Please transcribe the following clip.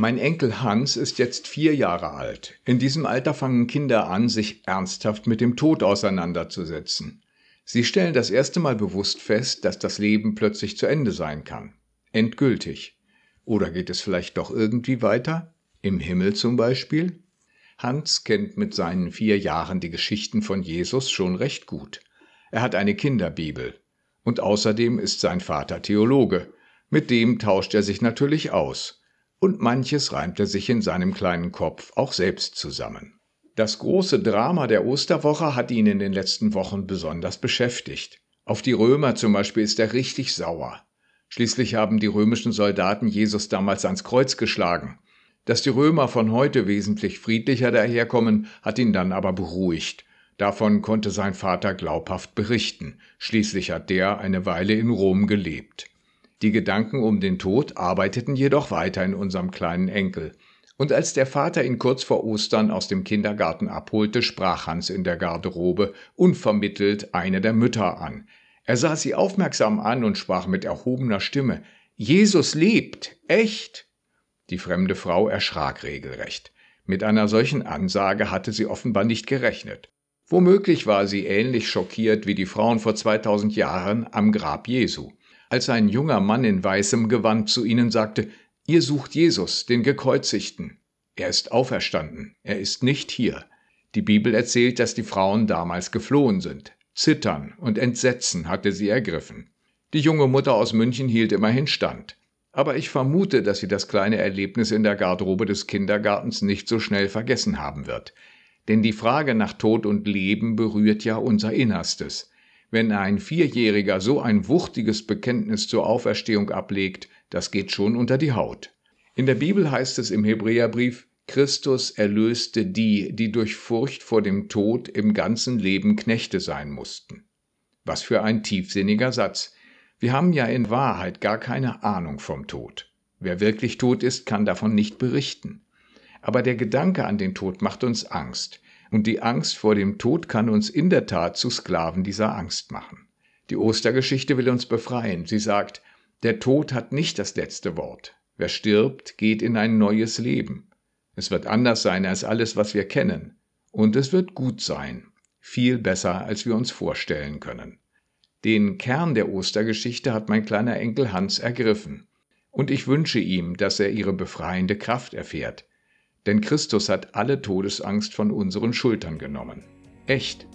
Mein Enkel Hans ist jetzt vier Jahre alt. In diesem Alter fangen Kinder an, sich ernsthaft mit dem Tod auseinanderzusetzen. Sie stellen das erste Mal bewusst fest, dass das Leben plötzlich zu Ende sein kann. Endgültig. Oder geht es vielleicht doch irgendwie weiter? Im Himmel zum Beispiel? Hans kennt mit seinen vier Jahren die Geschichten von Jesus schon recht gut. Er hat eine Kinderbibel. Und außerdem ist sein Vater Theologe. Mit dem tauscht er sich natürlich aus und manches reimt er sich in seinem kleinen Kopf auch selbst zusammen. Das große Drama der Osterwoche hat ihn in den letzten Wochen besonders beschäftigt. Auf die Römer zum Beispiel ist er richtig sauer. Schließlich haben die römischen Soldaten Jesus damals ans Kreuz geschlagen. Dass die Römer von heute wesentlich friedlicher daherkommen, hat ihn dann aber beruhigt. Davon konnte sein Vater glaubhaft berichten. Schließlich hat der eine Weile in Rom gelebt. Die Gedanken um den Tod arbeiteten jedoch weiter in unserem kleinen Enkel. Und als der Vater ihn kurz vor Ostern aus dem Kindergarten abholte, sprach Hans in der Garderobe unvermittelt eine der Mütter an. Er sah sie aufmerksam an und sprach mit erhobener Stimme Jesus lebt. Echt? Die fremde Frau erschrak regelrecht. Mit einer solchen Ansage hatte sie offenbar nicht gerechnet. Womöglich war sie ähnlich schockiert wie die Frauen vor 2000 Jahren am Grab Jesu als ein junger Mann in weißem Gewand zu ihnen sagte, Ihr sucht Jesus, den Gekreuzigten. Er ist auferstanden, er ist nicht hier. Die Bibel erzählt, dass die Frauen damals geflohen sind. Zittern und Entsetzen hatte sie ergriffen. Die junge Mutter aus München hielt immerhin stand. Aber ich vermute, dass sie das kleine Erlebnis in der Garderobe des Kindergartens nicht so schnell vergessen haben wird. Denn die Frage nach Tod und Leben berührt ja unser Innerstes. Wenn ein Vierjähriger so ein wuchtiges Bekenntnis zur Auferstehung ablegt, das geht schon unter die Haut. In der Bibel heißt es im Hebräerbrief, Christus erlöste die, die durch Furcht vor dem Tod im ganzen Leben Knechte sein mussten. Was für ein tiefsinniger Satz. Wir haben ja in Wahrheit gar keine Ahnung vom Tod. Wer wirklich tot ist, kann davon nicht berichten. Aber der Gedanke an den Tod macht uns Angst, und die Angst vor dem Tod kann uns in der Tat zu Sklaven dieser Angst machen. Die Ostergeschichte will uns befreien. Sie sagt, der Tod hat nicht das letzte Wort. Wer stirbt, geht in ein neues Leben. Es wird anders sein als alles, was wir kennen. Und es wird gut sein. Viel besser, als wir uns vorstellen können. Den Kern der Ostergeschichte hat mein kleiner Enkel Hans ergriffen. Und ich wünsche ihm, dass er ihre befreiende Kraft erfährt, denn Christus hat alle Todesangst von unseren Schultern genommen. Echt.